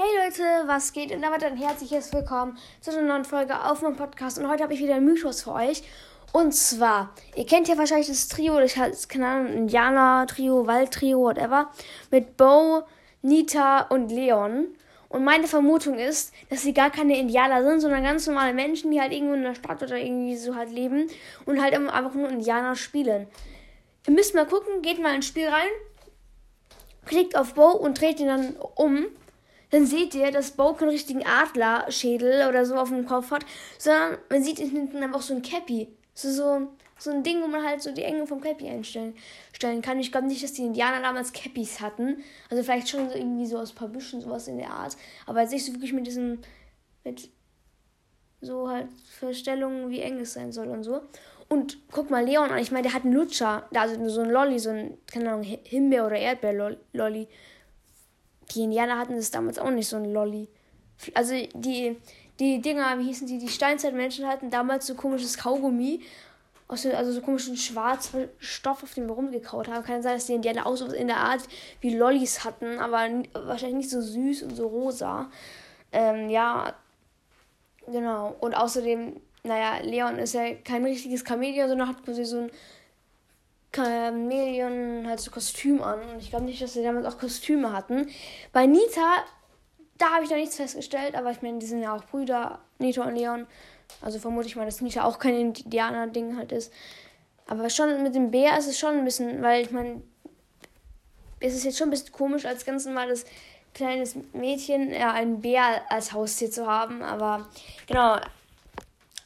Hey Leute, was geht? Und damit ein herzliches Willkommen zu einer neuen Folge auf meinem Podcast. Und heute habe ich wieder einen Mythos für euch. Und zwar, ihr kennt ja wahrscheinlich das Trio, ich heißt, keine Ahnung, Indianer-Trio, Wald-Trio, whatever, mit Bo, Nita und Leon. Und meine Vermutung ist, dass sie gar keine Indianer sind, sondern ganz normale Menschen, die halt irgendwo in der Stadt oder irgendwie so halt leben und halt einfach nur Indianer spielen. Ihr müsst mal gucken, geht mal ins Spiel rein, klickt auf Bo und dreht ihn dann um dann seht ihr, dass Bo keinen richtigen Adlerschädel oder so auf dem Kopf hat, sondern man sieht hinten einfach so ein Cappy. So, so, so ein Ding, wo man halt so die Enge vom Cappy einstellen stellen kann. Ich glaube nicht, dass die Indianer damals Cappies hatten. Also vielleicht schon so irgendwie so aus ein paar Büschen, sowas in der Art. Aber jetzt nicht so wirklich mit diesem, mit so halt Verstellungen, wie eng es sein soll und so. Und guck mal Leon an, ich meine, der hat einen Lutscher, also so ein Lolli, so ein, keine Ahnung, Himbeer- oder Erdbeer-Lolli die Indianer hatten das damals auch nicht so ein Lolli. Also die, die Dinger, wie hießen die, die Steinzeitmenschen hatten damals so komisches Kaugummi, also so komischen schwarzen Stoff, auf dem wir rumgekaut haben. Kann sein, dass die Indianer auch so in der Art wie Lollis hatten, aber wahrscheinlich nicht so süß und so rosa. Ähm, ja, genau. Und außerdem, naja, Leon ist ja kein richtiges Chamäleon, sondern hat quasi so ein Chameleon halt so Kostüm an. Und ich glaube nicht, dass sie damals auch Kostüme hatten. Bei Nita, da habe ich noch nichts festgestellt, aber ich meine, die sind ja auch Brüder, Nita und Leon. Also vermute ich mal, dass Nita auch kein Indianer-Ding halt ist. Aber schon mit dem Bär ist es schon ein bisschen, weil ich meine, es ist jetzt schon ein bisschen komisch, als ganz normales kleines Mädchen ja, einen Bär als Haustier zu haben. Aber genau,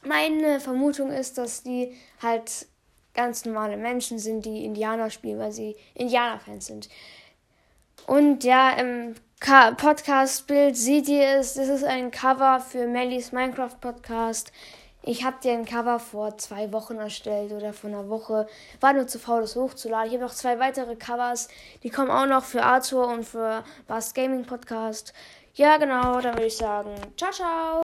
meine Vermutung ist, dass die halt ganz normale Menschen sind, die Indianer spielen, weil sie Indianer-Fans sind. Und ja, im Podcast-Bild seht ihr es, das ist ein Cover für Mellys Minecraft-Podcast. Ich habe dir ein Cover vor zwei Wochen erstellt oder vor einer Woche. War nur zu faul, das hochzuladen. Ich habe noch zwei weitere Covers. Die kommen auch noch für Arthur und für Bast Gaming Podcast. Ja, genau, dann würde ich sagen, ciao, ciao.